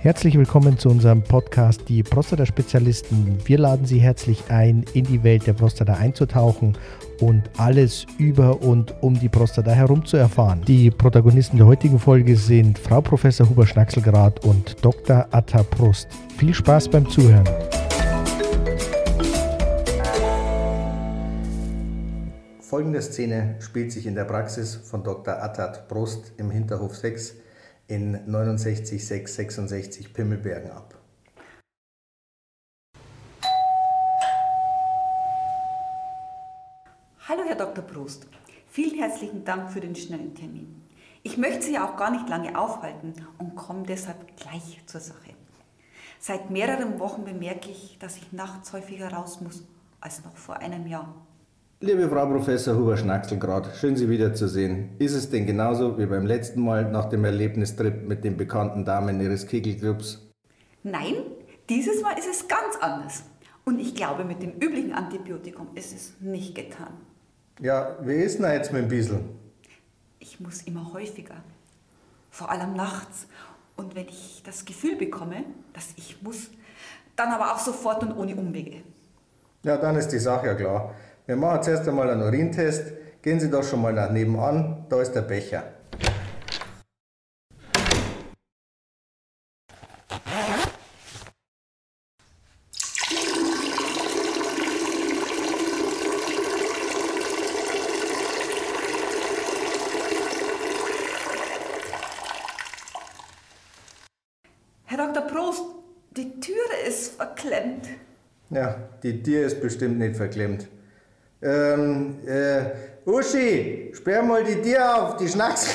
Herzlich willkommen zu unserem Podcast Die Prostata-Spezialisten. Wir laden Sie herzlich ein, in die Welt der Prostata einzutauchen und alles über und um die Prostata herum zu erfahren. Die Protagonisten der heutigen Folge sind Frau Professor Huber Schnackselgrad und Dr. Atta Prost. Viel Spaß beim Zuhören. Folgende Szene spielt sich in der Praxis von Dr. Attat Prost im Hinterhof 6 in 69666 Pimmelbergen ab. Hallo Herr Dr. Prost, vielen herzlichen Dank für den schnellen Termin. Ich möchte Sie auch gar nicht lange aufhalten und komme deshalb gleich zur Sache. Seit mehreren Wochen bemerke ich, dass ich nachts häufiger raus muss als noch vor einem Jahr. Liebe Frau Professor Huber-Schnackselgrad, schön Sie wiederzusehen. Ist es denn genauso wie beim letzten Mal nach dem Erlebnistrip mit den bekannten Damen Ihres Kegelclubs? Nein, dieses Mal ist es ganz anders. Und ich glaube, mit dem üblichen Antibiotikum ist es nicht getan. Ja, wie ist denn jetzt mit dem Biesel? Ich muss immer häufiger. Vor allem nachts. Und wenn ich das Gefühl bekomme, dass ich muss, dann aber auch sofort und ohne Umwege. Ja, dann ist die Sache ja klar. Wir machen zuerst einmal einen Urintest. Gehen Sie doch schon mal nach nebenan, da ist der Becher. Herr Dr. Prost, die Türe ist verklemmt. Ja, die Tür ist bestimmt nicht verklemmt. Ähm, äh, Uschi, sperr mal die Tür auf, die Schnacks.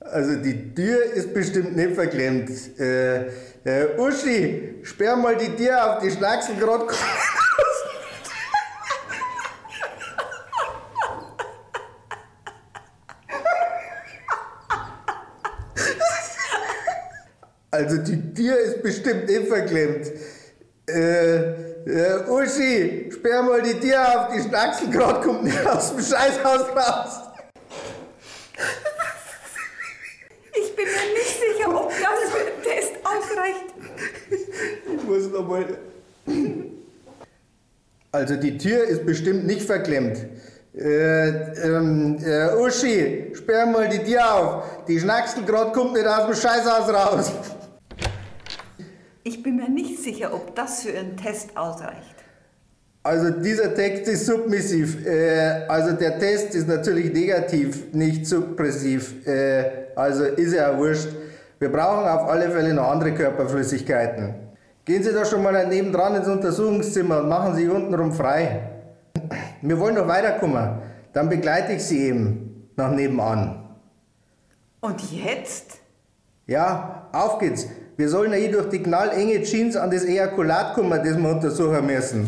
Also die Tür ist bestimmt nicht verklemmt. Äh, äh, Uschi, sperr mal die Tür auf, die Schnacksen gerade Also die Tür ist bestimmt nicht verklemmt. Äh, äh, Uschi, sperr mal die Tür auf, die Schnackselgrad kommt nicht aus dem Scheißhaus raus. Ich bin mir nicht sicher, ob das für den Test ausreicht. Ich muss nochmal. Also die Tür ist bestimmt nicht verklemmt. Äh, ähm, äh, Uschi, sperr mal die Tür auf. Die Schnackselgrad kommt nicht aus dem Scheißhaus raus. Ich bin mir nicht sicher, ob das für Ihren Test ausreicht. Also dieser Text ist submissiv. Äh, also der Test ist natürlich negativ, nicht suppressiv. Äh, also ist ja wurscht. Wir brauchen auf alle Fälle noch andere Körperflüssigkeiten. Gehen Sie doch schon mal nebendran ins Untersuchungszimmer und machen Sie untenrum frei. Wir wollen noch weiterkommen. Dann begleite ich Sie eben nach nebenan. Und jetzt? Ja, auf geht's. Wir sollen ja hier durch die knallenge Jeans an das Ejakulat kommen, das wir untersuchen müssen.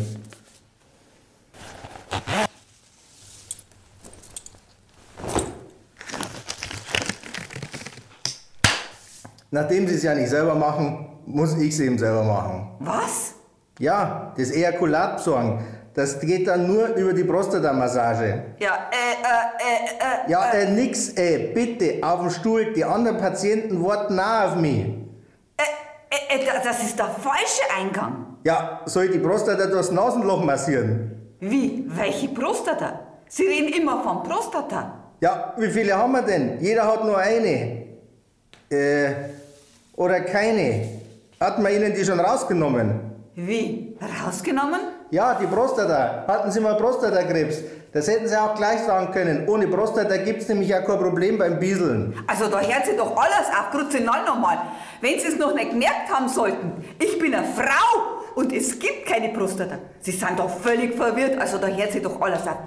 Nachdem Sie es ja nicht selber machen, muss ich es eben selber machen. Was? Ja, das Ejakulat besorgen. Das geht dann nur über die Prostatamassage. Ja, äh, äh, äh, äh. Ja, äh, nix, äh, bitte, auf dem Stuhl. Die anderen Patienten warten auch auf mich. Äh, das ist der falsche Eingang. Ja, soll ich die Prostata durchs Nasenloch massieren? Wie? Welche Prostata? Sie reden immer von Prostata. Ja, wie viele haben wir denn? Jeder hat nur eine. Äh, oder keine. Hat man Ihnen die schon rausgenommen? Wie? Rausgenommen? Ja, die Prostata. Hatten Sie mal Prostatakrebs? Das hätten Sie auch gleich sagen können. Ohne Prostata gibt es nämlich ja kein Problem beim Bieseln. Also da hört sich doch alles auf Kruzinal nochmal. Wenn Sie es noch nicht gemerkt haben sollten, ich bin eine Frau und es gibt keine Prostata. Sie sind doch völlig verwirrt, also da hört sich doch alles auf.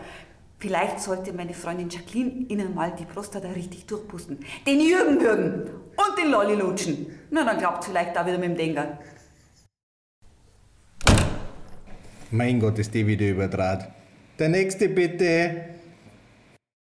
Vielleicht sollte meine Freundin Jacqueline Ihnen mal die Prostata richtig durchpusten. Den Jürgen würgen und den Lolli lutschen. Na, dann glaubt vielleicht da wieder mit dem Denker. Mein Gott, ist die wieder überdraht. Der nächste bitte.